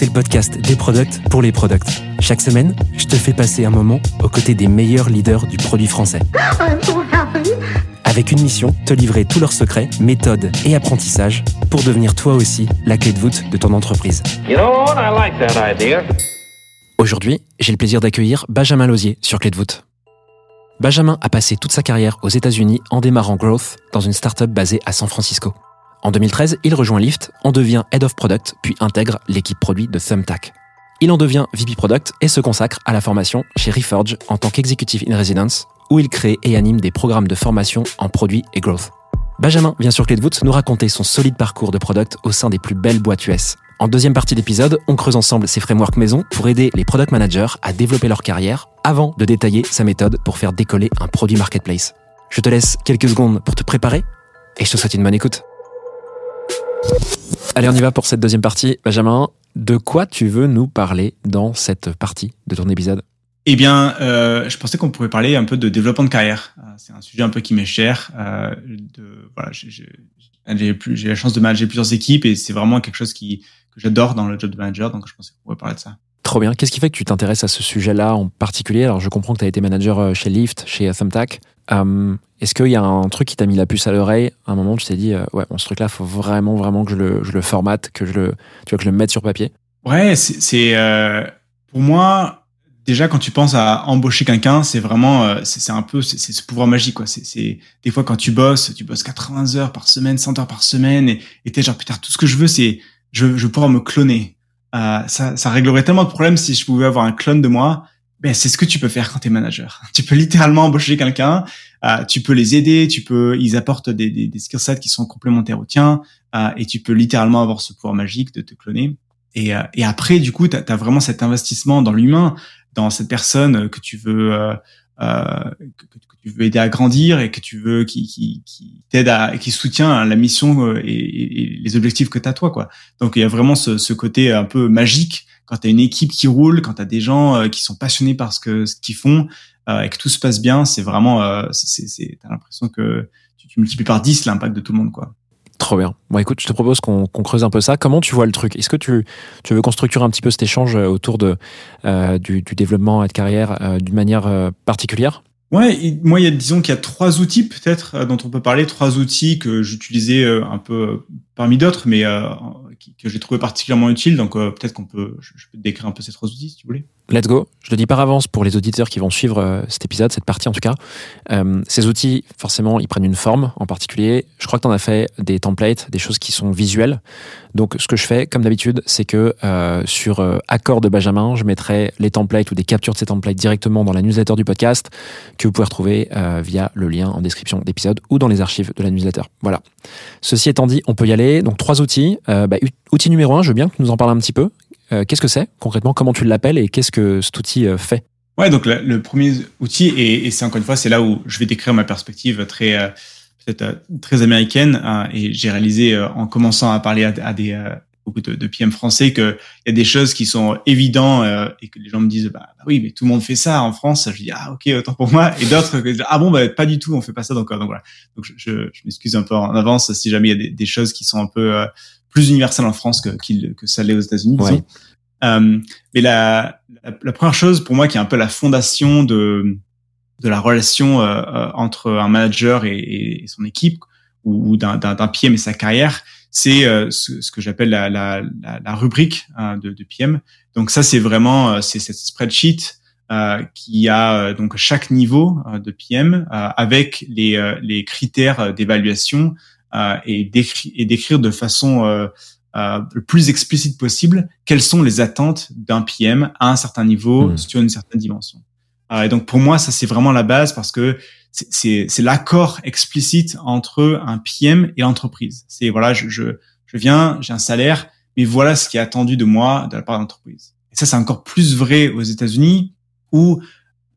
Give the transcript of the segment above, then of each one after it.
c'est le podcast des products pour les products. Chaque semaine, je te fais passer un moment aux côtés des meilleurs leaders du produit français. I'm so happy. Avec une mission, te livrer tous leurs secrets, méthodes et apprentissages pour devenir toi aussi la clé de voûte de ton entreprise. You know what? I like that idea. Aujourd'hui, j'ai le plaisir d'accueillir Benjamin Lausier sur Clé de voûte. Benjamin a passé toute sa carrière aux États-Unis en démarrant Growth dans une startup basée à San Francisco. En 2013, il rejoint Lyft, en devient Head of Product, puis intègre l'équipe produit de Thumbtack. Il en devient VP Product et se consacre à la formation chez Reforge en tant qu'Executive in Residence, où il crée et anime des programmes de formation en produit et growth. Benjamin vient sur Clé de voûte nous raconter son solide parcours de product au sein des plus belles boîtes US. En deuxième partie d'épisode, on creuse ensemble ses frameworks maison pour aider les product managers à développer leur carrière avant de détailler sa méthode pour faire décoller un produit marketplace. Je te laisse quelques secondes pour te préparer et je te souhaite une bonne écoute. Allez, on y va pour cette deuxième partie. Benjamin, de quoi tu veux nous parler dans cette partie de ton épisode? Eh bien, euh, je pensais qu'on pourrait parler un peu de développement de carrière. Euh, C'est un sujet un peu qui m'est cher. Euh, de, voilà, j'ai- la chance de manager plusieurs équipes et c'est vraiment quelque chose qui, que j'adore dans le job de manager. Donc, je pensais qu'on pourrait parler de ça. Trop bien. Qu'est-ce qui fait que tu t'intéresses à ce sujet-là en particulier? Alors, je comprends que tu as été manager chez Lyft, chez Thumbtack. Euh, Est-ce qu'il y a un truc qui t'a mis la puce à l'oreille À un moment, tu t'es dit, euh, ouais, bon, ce truc-là, faut vraiment, vraiment que je le, je le formate, que je le, tu vois, que je le mette sur papier? Ouais, c'est euh, pour moi déjà quand tu penses à embaucher quelqu'un, c'est vraiment euh, c'est un peu c'est ce pouvoir magique quoi. C'est des fois quand tu bosses, tu bosses 80 heures par semaine, 100 heures par semaine et t'es genre putain tout ce que je veux c'est je je pouvoir me cloner. Euh, ça ça réglerait tellement de problèmes si je pouvais avoir un clone de moi. Ben c'est ce que tu peux faire quand t'es manager. Tu peux littéralement embaucher quelqu'un, euh, tu peux les aider, tu peux ils apportent des des, des skill sets qui sont complémentaires aux tiens euh, et tu peux littéralement avoir ce pouvoir magique de te cloner. Et, euh, et après, du coup, tu as, vraiment cet investissement dans l'humain, dans cette personne que tu veux euh, euh, que, que tu veux aider à grandir et que tu veux qui, qui, qui t'aide à qui soutient la mission euh, et les objectifs que tu as toi quoi. Donc il y a vraiment ce, ce côté un peu magique quand tu as une équipe qui roule, quand tu as des gens euh, qui sont passionnés par ce que ce qu'ils font euh, et que tout se passe bien, c'est vraiment euh, c'est c'est t'as l'impression que tu, tu multiplies par 10 l'impact de tout le monde quoi. Trop bien. Bon, écoute, je te propose qu'on qu'on creuse un peu ça. Comment tu vois le truc? Est-ce que tu, tu veux qu'on structure un petit peu cet échange autour de, euh, du, du développement et de carrière euh, d'une manière euh, particulière? Ouais, et moi, il y a, disons qu'il y a trois outils peut-être dont on peut parler, trois outils que j'utilisais un peu parmi d'autres, mais que j'ai trouvé particulièrement utiles. Donc euh, peut-être qu'on peut, je, peux décrire un peu ces trois outils si tu voulais. Let's go. Je le dis par avance pour les auditeurs qui vont suivre euh, cet épisode, cette partie en tout cas. Euh, ces outils, forcément, ils prennent une forme en particulier. Je crois que tu en as fait des templates, des choses qui sont visuelles. Donc, ce que je fais, comme d'habitude, c'est que sur accord de Benjamin, je mettrai les templates ou des captures de ces templates directement dans la newsletter du podcast que vous pouvez retrouver via le lien en description d'épisode ou dans les archives de la newsletter. Voilà. Ceci étant dit, on peut y aller. Donc, trois outils. Bah, outil numéro un, je veux bien que tu nous en parles un petit peu. Euh, qu'est-ce que c'est concrètement Comment tu l'appelles et qu'est-ce que cet outil euh, fait? Ouais, donc le, premier outil, et, c'est encore une fois, c'est là où je vais décrire ma perspective très euh, peut-être très américaine. hein, et j'ai réalisé en commençant à parler à, des beaucoup de, PM français qu'il y a des choses qui sont évidentes et que les gens me disent bah, bah oui, mais tout le monde fait ça en France. Je dis ah ok, autant pour moi. Et d'autres ah bon bah pas du tout, on fait pas ça donc, donc voilà. Donc je, m'excuse un peu en avance si jamais il y a des, choses qui sont un peu plus universelles en France que qu'il- que ça l'est aux États-Unis. Ouais. Euh, mais la, la, la première chose pour moi qui est un peu la fondation de, de la relation euh, euh, entre un manager et, et son équipe ou, ou d'un, d'un, d'un PM et sa carrière, c'est euh, ce, ce que j'appelle la, la, la, rubrique hein, de, de PM. Donc ça, c'est vraiment euh, c'est cette spreadsheet euh, qui a donc chaque niveau euh, de PM euh, avec les, euh, les critères d'évaluation et, d'écri- et d'écrire de façon euh, euh, le plus explicite possible quelles sont les attentes d'un PM à un certain niveau Mhm. sur une certaine dimension. Euh, et donc pour moi, ça c'est vraiment la base parce que c'est- c'est c'est l'accord explicite entre un PM et l'entreprise. C'est voilà, je, je, je viens, j'ai un salaire, mais voilà ce qui est attendu de moi de la part de l'entreprise. Et ça, c'est encore plus vrai aux États-Unis où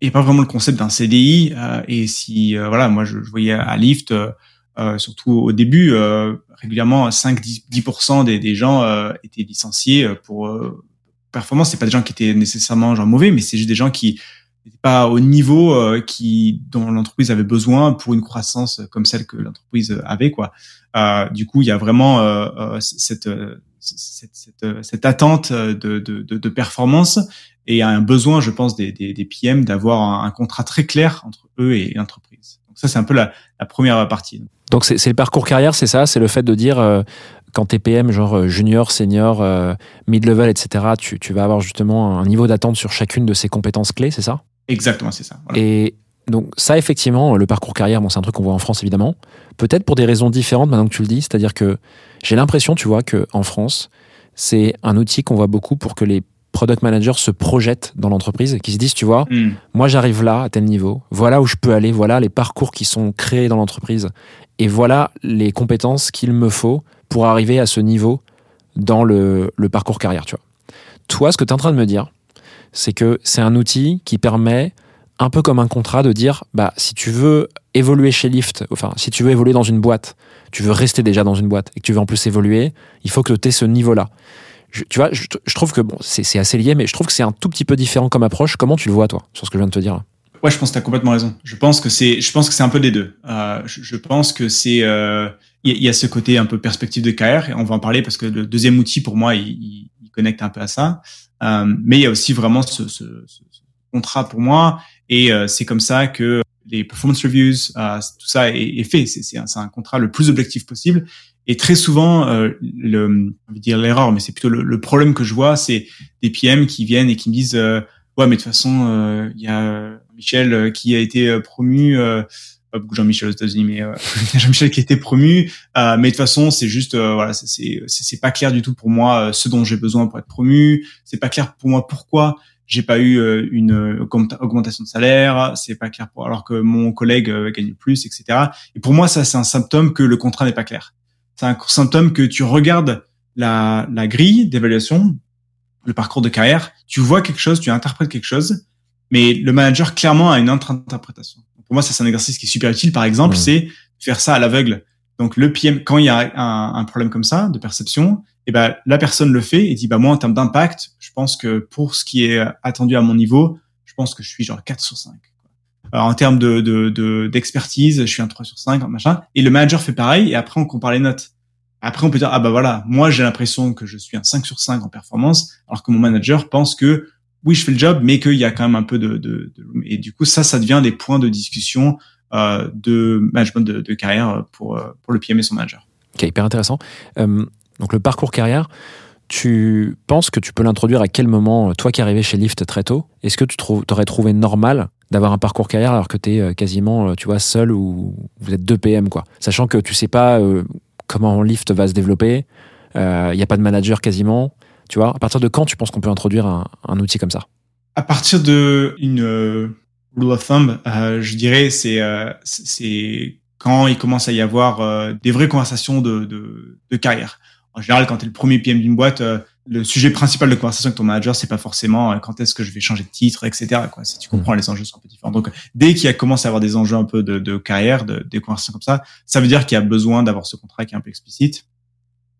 il n'y a pas vraiment le concept d'un CDI. euh, et si, euh, voilà, moi, je, je voyais à Lyft, euh, euh, surtout au début, euh, régulièrement, 5-10% des, des gens euh, étaient licenciés euh, pour euh, performance. C'est pas des gens qui étaient nécessairement genre mauvais, mais c'est juste des gens qui n'étaient pas au niveau euh, qui dont l'entreprise avait besoin pour une croissance comme celle que l'entreprise avait, quoi. Du coup, il y a vraiment cette, cette, cette, cette attente de, de, de, performance et un besoin, je pense, des, des, des PM d'avoir un contrat très clair entre eux et l'entreprise. Donc ça, c'est un peu la, la première partie. Donc c'est le parcours carrière, c'est ça? C'est le fait de dire, euh, quand t'es PM, genre euh, junior, senior, euh, mid-level, etc., tu, tu vas avoir justement un niveau d'attente sur chacune de ces compétences clés, c'est ça? Exactement, c'est ça. Voilà. Et donc ça, effectivement, le parcours carrière, bon, c'est un truc qu'on voit en France, évidemment. Peut-être pour des raisons différentes maintenant que tu le dis. C'est-à-dire que j'ai l'impression, tu vois, qu'en France, c'est un outil qu'on voit beaucoup pour que les product managers se projettent dans l'entreprise qui se disent, tu vois, Hmm. moi j'arrive là à tel niveau, voilà où je peux aller, voilà les parcours qui sont créés dans l'entreprise et voilà les compétences qu'il me faut pour arriver à ce niveau dans le, le parcours carrière, tu vois. Toi, ce que tu es en train de me dire, c'est que c'est un outil qui permet, un peu comme un contrat, de dire, bah, si tu veux évoluer chez Lyft, enfin, si tu veux évoluer dans une boîte, tu veux rester déjà dans une boîte et que tu veux en plus évoluer, il faut que tu aies ce niveau-là. Je- tu vois, je, je trouve que bon, c'est assez lié, mais je trouve que c'est un tout petit peu différent comme approche. Comment tu le vois, toi, sur ce que je viens de te dire? Ouais, je pense que tu as complètement raison. Je pense que c'est, je pense que c'est un peu des deux. Euh, je, je pense que c'est, euh, il y, a- il y a ce côté un peu perspective de carrière et on va en parler parce que le deuxième outil pour moi, il, il- connecte un peu à ça. Euh, mais il y a aussi vraiment ce, ce, ce- contrat pour moi et euh, c'est comme ça que les performance reviews, euh, tout ça est, est fait. C'est, un, c'est un contrat le plus objectif possible. Et très souvent, euh, le, va dire l'erreur, mais c'est plutôt le, le problème que je vois, c'est des PM qui viennent et qui me disent euh, ouais, mais de toute façon, euh, il y a Michel euh, qui a été euh, promu, pas Jean-Michel aux États-Unis, mais Jean-Michel qui a été promu, mais de toute façon, c'est juste, voilà, c'est- pas clair du tout pour moi ce dont j'ai besoin pour être promu. C'est pas clair pour moi pourquoi j'ai pas eu une augmenta- augmentation de salaire. C'est pas clair pour alors que mon collègue gagne plus, etc. Et pour moi, ça c'est un symptôme que le contrat n'est pas clair. C'est un symptôme que tu regardes la, la grille d'évaluation, le parcours de carrière, tu vois quelque chose, tu interprètes quelque chose, mais le manager clairement a une autre interprétation. Pour moi, ça c'est un exercice qui est super utile. Par exemple, Mhm. c'est faire ça à l'aveugle. Donc le PM, quand il y a un, un problème comme ça de perception, et ben la personne le fait et dit bah moi en termes d'impact, je pense que pour ce qui est attendu à mon niveau, je pense que je suis genre 4 sur 5. Alors, en termes de de- de- d'expertise, je suis un 3 sur 5, machin. Et le manager fait pareil et après on compare les notes. Après on peut dire ah bah voilà, moi j'ai l'impression que je suis un 5 sur 5 en performance, alors que mon manager pense que oui je fais le job, mais qu'il y a quand même un peu de, de, de et du coup ça ça devient des points de discussion euh, de management de, de carrière pour euh, pour le PM et son manager. Ok, hyper intéressant. Euh, donc le parcours carrière, tu penses que tu peux l'introduire à quel moment, euh, toi qui arrivé chez Lyft très tôt, est-ce que tu t'aurais trouvé normal d'avoir un parcours carrière alors que tu es quasiment, tu vois, seul ou vous êtes deux PM, quoi? Sachant que tu sais pas euh, comment Lyft va se développer, il n'y a pas de manager quasiment, tu vois. À partir de quand tu penses qu'on peut introduire un, outil comme ça? À partir de une euh, rule of thumb, euh, je dirais c'est euh, quand il commence à y avoir euh, des vraies conversations de, de, carrière. En général, quand tu es le premier PM d'une boîte, euh, le sujet principal de conversation avec ton manager, c'est pas forcément euh, quand est-ce que je vais changer de titre, etc. Quoi. Si tu comprends, les enjeux sont un peu différents. Donc, dès qu'il commencé à avoir des enjeux un peu de, de carrière, de, des conversations comme ça, ça veut dire qu'il y a besoin d'avoir ce contrat qui est un peu explicite.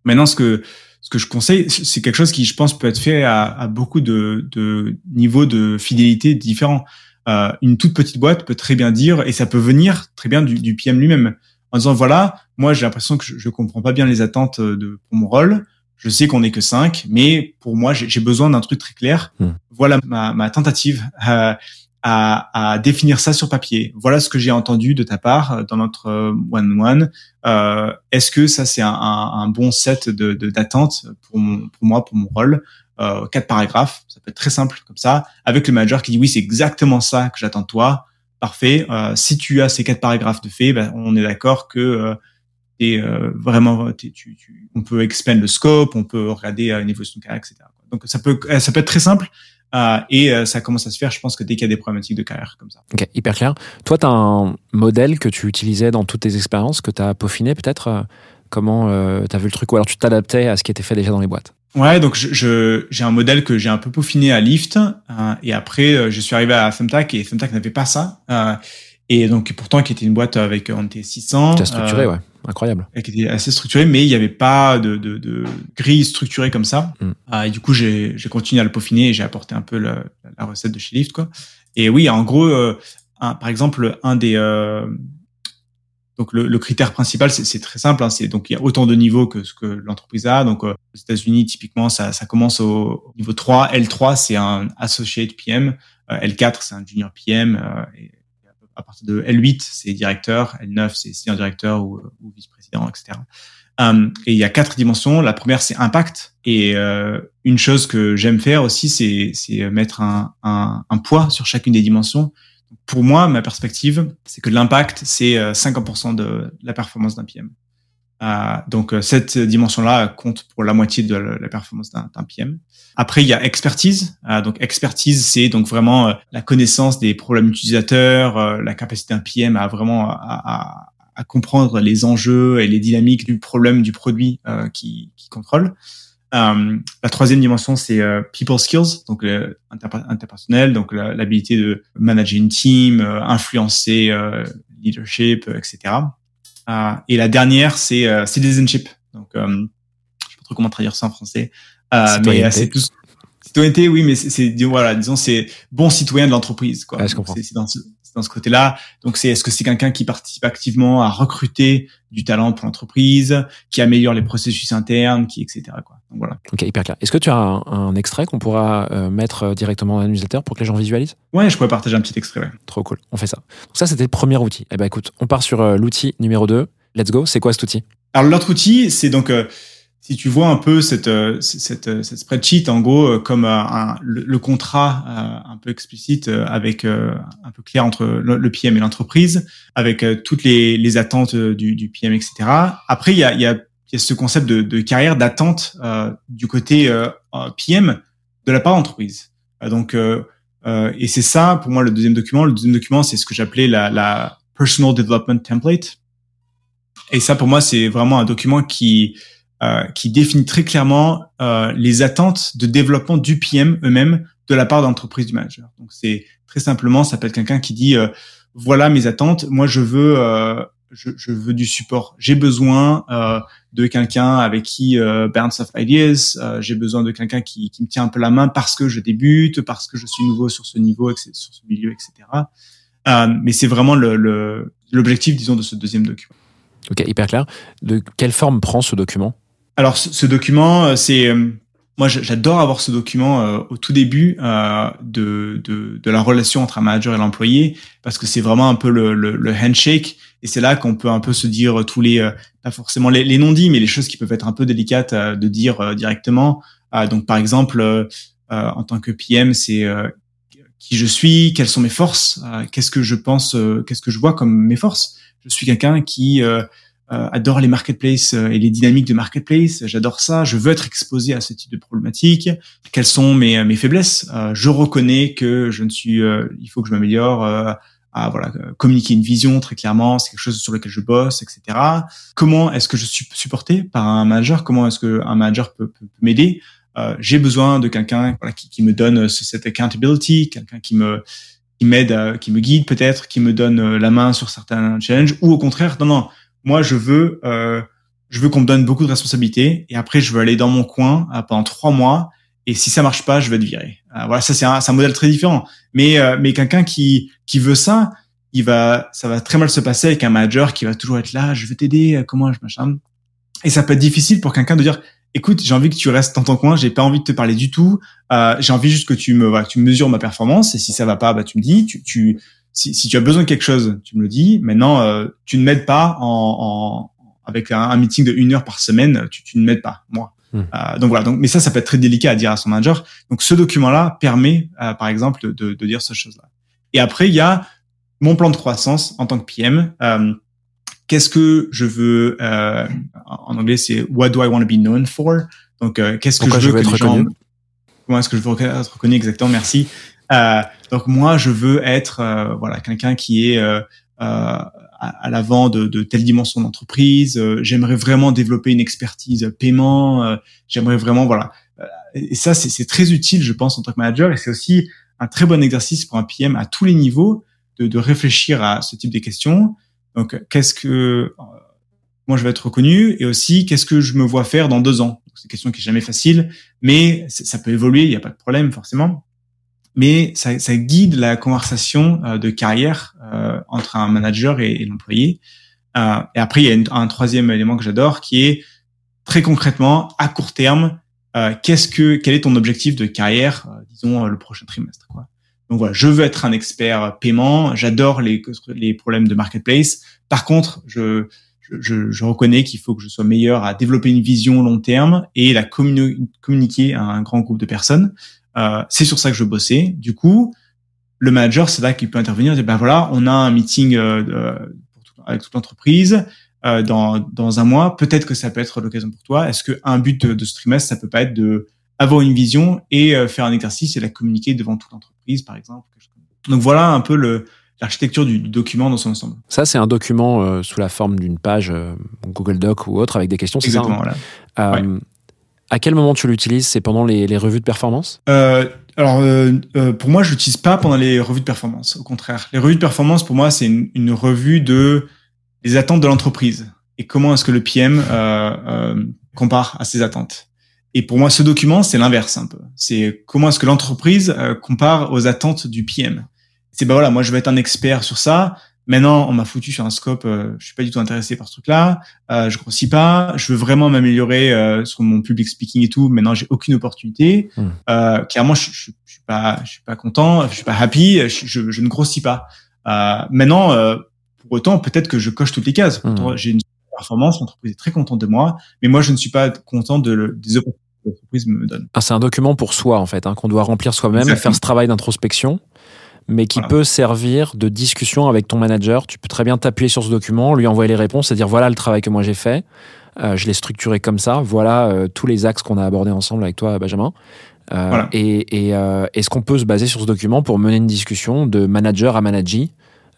Maintenant, ce que ce que je conseille, c'est quelque chose qui, je pense, peut être fait à, à beaucoup de, de niveaux de fidélité différents. Euh, une toute petite boîte peut très bien dire, et ça peut venir très bien du, du PM lui-même, en disant voilà, moi j'ai l'impression que je, je comprends pas bien les attentes de pour mon rôle. Je sais qu'on est que cinq, mais pour moi j'ai besoin d'un truc très clair. Hmm. Voilà ma, ma tentative euh, à, à définir ça sur papier. Voilà ce que j'ai entendu de ta part euh, dans notre euh, one-one. Euh, Est-ce que ça c'est un, un, un bon set de de- d'attentes pour, mon- pour moi, pour mon rôle? Euh, Quatre paragraphes, ça peut être très simple comme ça, avec le manager qui dit oui c'est exactement ça que j'attends de toi. Parfait. Euh, si tu as ces quatre paragraphes de fait, ben, on est d'accord que t'es, euh, vraiment, tu, tu, on peut expand le scope, on peut regarder euh, une évolution de carrière, etc. Donc ça peut, euh, ça peut être très simple euh, et euh, ça commence à se faire. Je pense que dès qu'il y a des problématiques de carrière comme ça. Ok, hyper clair. Toi, tu as un modèle que tu utilisais dans toutes tes expériences, que tu as peaufiné peut-être euh, Comment tu as vu le truc Ou alors tu t'adaptais à ce qui était fait déjà dans les boîtes? Ouais, donc je, je- j'ai un modèle que j'ai un peu peaufiné à Lyft, et après je suis arrivé à Thumbtack et Thumbtack n'avait pas ça. Et donc pourtant qui était une boîte avec euh, on était 600, T'as structuré, euh, ouais. Incroyable. qui était assez structuré, mais il n'y avait pas de, de, de grille structurée comme ça. Mm. Euh, et du coup j'ai continué à le peaufiner et j'ai apporté un peu le- la recette de chez Lyft quoi. Et oui, en gros, euh, un- par exemple un des euh, donc le, le critère principal, c'est très simple. hein, c'est donc il y a autant de niveaux que ce que l'entreprise a. Donc euh, aux États-Unis, typiquement, ça, ça commence au, au niveau 3. L3, c'est un associate PM. Euh, L4, c'est un junior PM. euh, et à partir de L8, c'est directeur. L9, c'est senior directeur ou, vice-président, etc. Euh, et il y a quatre dimensions. La première, c'est impact. Et euh, une chose que j'aime faire aussi, c'est mettre un, un, un poids sur chacune des dimensions pour moi, ma perspective, c'est que l'impact, c'est euh, 50% de la performance d'un PM. Euh, donc, euh, cette dimension-là compte pour la moitié de la performance d'un PM. Après, il y a expertise. Euh, donc, expertise, c'est donc vraiment la connaissance des problèmes utilisateurs, la capacité d'un PM à vraiment à, comprendre les enjeux et les dynamiques du problème du produit euh, qui, contrôle. La troisième dimension, c'est people skills, donc interpe- interpersonnel, donc l'habilité de manager une team, influencer leadership, etc. Euh, et la dernière, c'est euh, citizenship. Donc, euh, je sais pas trop comment traduire ça en français, euh, mais Citoyenneté. c'est tout. Citoyenneté, oui, mais c'est voilà, disons c'est bon citoyen de l'entreprise. quoi. Je comprends. C'est dans ce, dans ce côté-là. Donc, c'est est-ce que c'est quelqu'un qui participe activement à recruter du talent pour l'entreprise, qui améliore les processus internes, qui etc. Quoi. Voilà. Ok, hyper clair. Est-ce que tu as un, un extrait qu'on pourra euh, mettre euh, directement dans la newsletter pour que les gens visualisent? Ouais, je pourrais partager un petit extrait. Ouais. Trop cool. On fait ça. Donc ça, c'était le premier outil. Eh ben écoute, on part sur euh, l'outil numéro 2. Let's go. C'est quoi cet outil? Alors l'autre outil, c'est donc euh, si tu vois un peu cette cette, cette spreadsheet en gros comme un, le, le contrat un peu explicite avec un peu clair entre le, le PM et l'entreprise, avec toutes les, les attentes du, du PM, etc. Après il y a, il y a y a ce concept de, de carrière d'attente euh, du côté euh, euh, PM de la part d'entreprise. Euh, donc et c'est ça pour moi le deuxième document. Le deuxième document c'est ce que j'appelais la, la personal development template. Et ça, pour moi, c'est vraiment un document qui euh, qui définit très clairement euh, les attentes de développement du PM eux-mêmes de la part d'entreprise du manager. Donc, c'est très simplement, ça peut être quelqu'un qui dit euh, voilà mes attentes. Moi, je veux je, je veux du support. J'ai besoin euh, de quelqu'un avec qui euh, bounce off ideas. Euh, J'ai besoin de quelqu'un qui, qui me tient un peu la main parce que je débute, parce que je suis nouveau sur ce niveau, etc., sur ce milieu, etc. Euh, mais c'est vraiment le- le- l'objectif, disons, de ce deuxième document. Ok, hyper clair. De quelle forme prend ce document? Alors, ce, ce document, euh, c'est euh, moi, j'adore avoir ce document euh, au tout début euh, de, de de la relation entre un manager et l'employé parce que c'est vraiment un peu le, le, le handshake et c'est là qu'on peut un peu se dire tous les euh, pas forcément les, les non-dits mais les choses qui peuvent être un peu délicates euh, de dire euh, directement. Ah, donc, par exemple, euh, euh, en tant que PM, c'est euh, qui je suis, quelles sont mes forces, euh, qu'est-ce que je pense, euh, qu'est-ce que je vois comme mes forces. Je suis quelqu'un qui euh, euh, adore les marketplaces euh, et les dynamiques de marketplace. J'adore ça. Je veux être exposé à ce type de problématiques. Quelles sont mes, mes faiblesses? Euh, Je reconnais que je ne suis. euh, il faut que je m'améliore. euh, à voilà euh, communiquer une vision très clairement. C'est quelque chose sur lequel je bosse, etc. Comment est-ce que je suis supporté par un manager? Comment est-ce que un manager peut, peut- peut m'aider? Euh, J'ai besoin de quelqu'un voilà, qui, qui me donne ce- cette accountability, quelqu'un qui me qui m'aide, qui me guide peut-être, qui me donne euh, la main sur certains challenges, ou au contraire, non, non, moi je veux, euh, je veux qu'on me donne beaucoup de responsabilités, et après je veux aller dans mon coin euh, pendant trois mois, et si ça marche pas, je vais être viré. Euh, voilà, ça c'est un, un modèle très différent. Mais euh, mais quelqu'un qui qui veut ça, il va, ça va très mal se passer avec un manager qui va toujours être là, je vais t'aider, comment je machin. Et ça peut être difficile pour quelqu'un de dire, écoute, j'ai envie que tu restes dans ton coin, j'ai pas envie de te parler du tout, euh, j'ai envie juste que tu me, voilà, tu mesures ma performance, et si ça va pas, bah tu me dis, tu, tu si, si tu as besoin de quelque chose, tu me le dis. Maintenant, euh, tu ne m'aides pas en, en avec un, un meeting de une heure par semaine, tu, tu ne m'aides pas, moi. Hmm. Euh, donc voilà. Donc, mais ça, ça peut être très délicat à dire à son manager. Donc, ce document-là permet, euh, par exemple, de, de dire ces choses-là. Et après, il y a mon plan de croissance en tant que PM. Euh, Qu'est-ce que je veux euh, En anglais, c'est What do I want to be known for? Donc, euh, qu'est-ce que Pourquoi je je veux veux que être les gens Comment est-ce que je veux être reconnu? Exactement Merci. Donc moi, je veux être euh, voilà quelqu'un qui est euh, euh, à, à l'avant de, de telle dimension d'entreprise. Euh, j'aimerais vraiment développer une expertise paiement. euh, j'aimerais vraiment, voilà. Et ça, c'est très utile, je pense, en tant que manager. Et c'est aussi un très bon exercice pour un PM à tous les niveaux de, de réfléchir à ce type de questions. Donc, qu'est-ce que moi je vais être reconnu et aussi qu'est-ce que je me vois faire dans deux ans? C'est une question qui est jamais facile, mais ça peut évoluer, il n'y a pas de problème forcément. Mais ça, ça guide la conversation euh, de carrière euh, entre un manager et, et l'employé. Euh, et après, il y a une- un troisième élément que j'adore qui est très concrètement à court terme. euh, qu'est-ce que quel est ton objectif de carrière, euh, disons le prochain trimestre quoi. Donc voilà, je veux être un expert paiement. J'adore les les problèmes de marketplace. Par contre, je je, je, reconnais qu'il faut que je sois meilleur à développer une vision long terme et la communi- communiquer à un grand groupe de personnes. Euh, c'est sur ça que je bossais. Du coup, le manager, c'est là qu'il peut intervenir. dire, ben voilà, on a un meeting euh, tout- avec toute l'entreprise euh, dans, dans un mois. Peut-être que ça peut être l'occasion pour toi. Est-ce qu'un but de, de ce trimestre, ça peut pas être de avoir une vision et euh, faire un exercice et la communiquer devant toute l'entreprise, par exemple. Donc voilà un peu le, l'architecture du, document dans son ensemble. Ça, c'est un document euh, sous la forme d'une page euh, Google Doc ou autre avec des questions. c'est ça, Exactement. hein Voilà. Euh, À quel moment tu l'utilises? C'est pendant les, les revues de performance? Euh, alors, euh, euh, pour moi, je l'utilise pas pendant les revues de performance. Au contraire, les revues de performance, pour moi, c'est une, une revue de les attentes de l'entreprise et comment est-ce que le PM euh, euh, compare à ses attentes. Et pour moi, ce document, c'est l'inverse un peu. C'est comment est-ce que l'entreprise compare aux attentes du PM. C'est ben voilà, moi, je vais être un expert sur ça. Maintenant, on m'a foutu sur un scope, euh, je suis pas du tout intéressé par ce truc-là. Euh, je grossis pas. Je veux vraiment m'améliorer euh, sur mon public speaking et tout. Maintenant, j'ai aucune opportunité. Hmm. Euh, clairement, je, je, je suis pas, je suis pas content. Je suis pas happy. Je, je, je ne grossis pas. Euh, maintenant, euh, pour autant, peut-être que je coche toutes les cases. Hmm. J'ai une performance. L'entreprise est très contente de moi, mais moi, je ne suis pas content de le, des opportunités que l'entreprise me donne. Ah, C'est un document pour soi, en fait, hein, qu'on doit remplir soi-même, Exactement. faire ce travail d'introspection, mais qui Voilà. peut servir de discussion avec ton manager. Tu peux très bien t'appuyer sur ce document, lui envoyer les réponses et dire voilà le travail que moi j'ai fait. Euh, je l'ai structuré comme ça. Voilà euh, tous les axes qu'on a abordés ensemble avec toi, Benjamin. Euh, Voilà. Et, et, est-ce qu'on peut se baser sur ce document pour mener une discussion de manager à manager?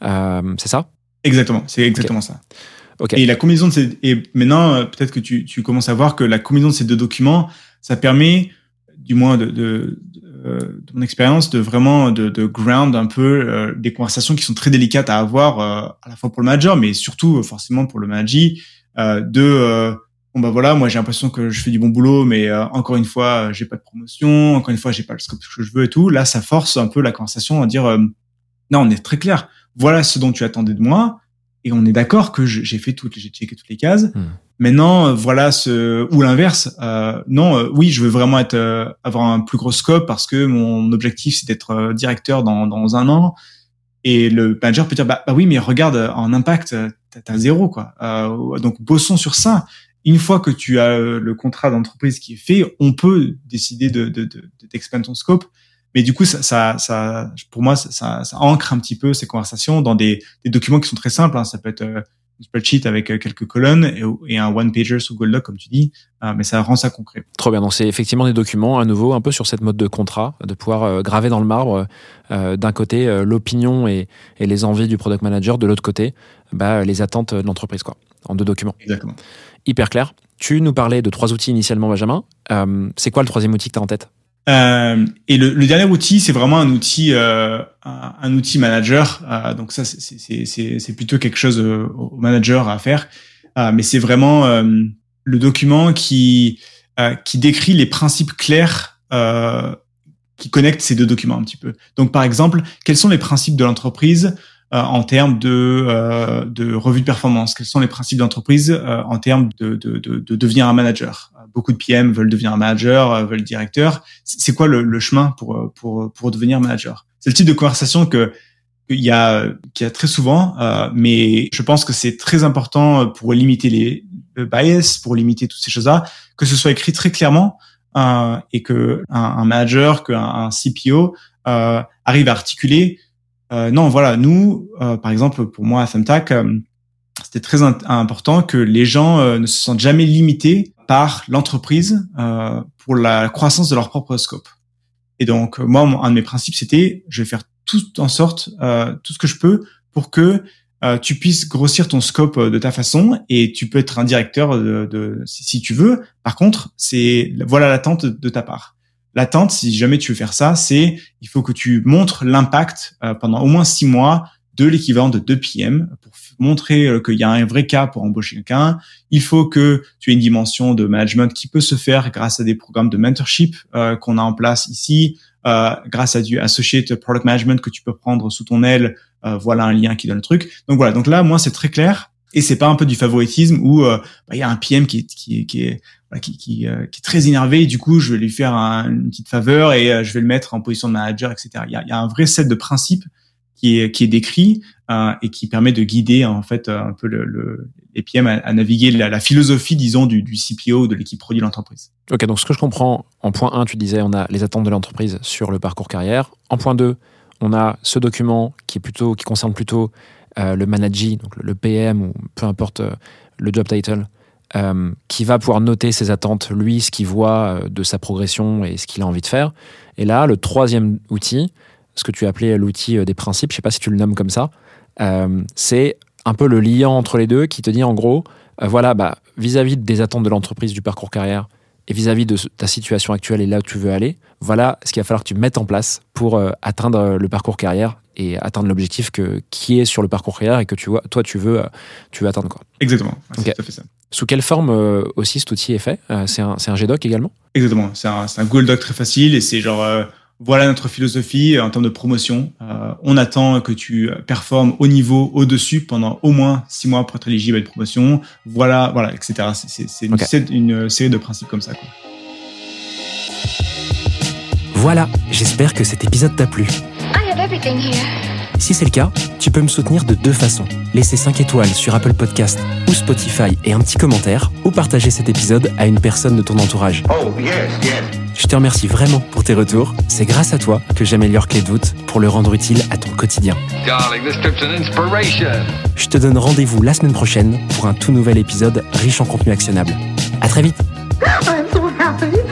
C'est ça? Exactement. C'est exactement ça. Et la combinaison de ces, et maintenant, peut-être que tu, tu commences à voir que la combinaison de ces deux documents, ça permet, du moins de, de, de, euh, mon expérience, de vraiment de, de ground un peu euh, des conversations qui sont très délicates à avoir, euh, à la fois pour le manager, mais surtout forcément pour le manager, de bon bah voilà, moi j'ai l'impression que je fais du bon boulot, mais euh, encore une fois, j'ai pas de promotion, encore une fois, j'ai pas le scope que je veux et tout. Là, ça force un peu la conversation à dire euh, non, on est très clair. Voilà ce dont tu attendais de moi et on est d'accord que j'ai fait toutes, j'ai checké toutes les cases. Hmm. Maintenant, euh, voilà ce ou l'inverse. Euh, non, euh, oui, je veux vraiment être euh, avoir un plus gros scope parce que mon objectif c'est d'être euh, directeur dans dans un an. Et le manager peut dire bah, bah oui, mais regarde euh, en impact, t'as zéro quoi. Donc bossons sur ça. Une fois que tu as le contrat d'entreprise qui est fait, on peut décider de de de, de ton scope. Mais du coup, ça, ça, pour moi, ça, ça, ancre un petit peu ces conversations dans des, des documents qui sont très simples. Hein. Ça peut être spreadsheet avec euh, quelques colonnes et, un one pager sous Google Doc, comme tu dis, euh, mais ça rend ça concret. Trop bien. Donc, c'est effectivement des documents, à nouveau, un peu sur cette mode de contrat, de pouvoir euh, graver dans le marbre, euh, d'un côté, euh, l'opinion et, et les envies du product manager, de l'autre côté, bah, les attentes de l'entreprise, quoi, en deux documents. Exactement. Hyper clair. Tu nous parlais de trois outils initialement, Benjamin. Euh, c'est quoi le troisième outil que tu as en tête? Euh, et le, le dernier outil, c'est vraiment un outil, euh, un, outil manager. Euh, donc ça, c'est- plutôt quelque chose euh, au manager à faire. Mais c'est vraiment le document qui qui décrit les principes clairs qui connectent ces deux documents un petit peu. Donc par exemple, quels sont les principes de l'entreprise en termes de, de revue de performance? Quels sont les principes d'entreprise en termes de, de, de, de devenir un manager? Beaucoup de PM veulent devenir manager, euh, veulent directeur. C'est quoi le, le chemin pour, euh, pour, pour devenir manager? C'est le type de conversation que qu'il y a, y a très souvent, euh, mais je pense que c'est très important pour limiter les le bias, pour limiter toutes ces choses-là, que ce soit écrit très clairement euh, et que un, un manager, qu'un un CPO euh, arrive à articuler euh, non, voilà, nous, par exemple, pour moi à Thumbtack, c'était très important que les gens ne se sentent jamais limités par l'entreprise euh, pour la croissance de leur propre scope. Et donc, euh, moi, un de mes principes, c'était, je vais faire tout en sorte, euh, tout ce que je peux pour que euh, tu puisses grossir ton scope euh, de ta façon et tu peux être un directeur de, de si, tu veux. Par contre, c'est voilà l'attente de ta part. L'attente, si jamais tu veux faire ça, c'est il faut que tu montres l'impact euh, pendant au moins six mois de l'équivalent de 2 PM pour montrer euh, qu'il y a un vrai cas pour embaucher quelqu'un. Il faut que tu aies une dimension de management qui peut se faire grâce à des programmes de mentorship euh, qu'on a en place ici, euh, grâce à du associate product management que tu peux prendre sous ton aile. Euh, voilà un lien qui donne le truc. Donc voilà. Donc là, moi, c'est très clair. Et c'est pas un peu du favoritisme où euh, bah, il y a un PM qui est, qui, est- qui est qui, qui, euh, qui est très énervé du coup je vais lui faire un- une petite faveur et euh, je vais le mettre en position de manager, etc. Il y a, il y a un vrai set de principes qui est, décrit euh, et qui permet de guider en fait euh, un peu le, le, les PM à, naviguer la, philosophie, disons, du, CPO de l'équipe produit de l'entreprise. Ok, donc ce que je comprends, en point 1, tu disais, on a les attentes de l'entreprise sur le parcours carrière. En point 2, on a ce document qui, est plutôt, qui concerne plutôt euh, le manager, donc le, PM ou peu importe le job title, qui va pouvoir noter ses attentes, lui, ce qu'il voit de sa progression et ce qu'il a envie de faire. Et là, le troisième outil, ce que tu appelais l'outil euh, des principes, je sais pas si tu le nommes comme ça, euh, c'est un peu le lien entre les deux qui te dit en gros, euh, voilà, bah, vis-à-vis des attentes de l'entreprise du parcours carrière et vis-à-vis de ta situation actuelle et là où tu veux aller, voilà ce qu'il va falloir que tu mettes en place pour euh, atteindre le parcours carrière et atteindre l'objectif que, qui est sur le parcours carrière et que tu vois, toi tu veux, tu veux atteindre. Quoi. Exactement. Ouais, Ok. C'est tout à fait ça. Sous quelle forme euh, aussi cet outil est fait? Euh, C'est un, c'est un GDoc également? Exactement. C'est un, un Google Doc très facile et c'est genre voilà notre philosophie en termes de promotion. Euh, on attend que tu euh, performes au niveau au-dessus pendant au moins six mois pour être éligible à une promotion. Voilà, voilà, etc. C'est- une, une série de principes comme ça. Quoi. Voilà, j'espère que cet épisode t'a plu. I have everything here. Si c'est le cas, tu peux me soutenir de deux façons. Laisser 5 étoiles sur Apple Podcast ou Spotify et un petit commentaire, ou partager cet épisode à une personne de ton entourage. Oh, yes, yes. Je te remercie vraiment pour tes retours. C'est grâce à toi que j'améliore Clé de voûte pour le rendre utile à ton quotidien. Darling, this trip's an inspiration. Je te donne rendez-vous la semaine prochaine pour un tout nouvel épisode riche en contenu actionnable. À très vite I'm so happy.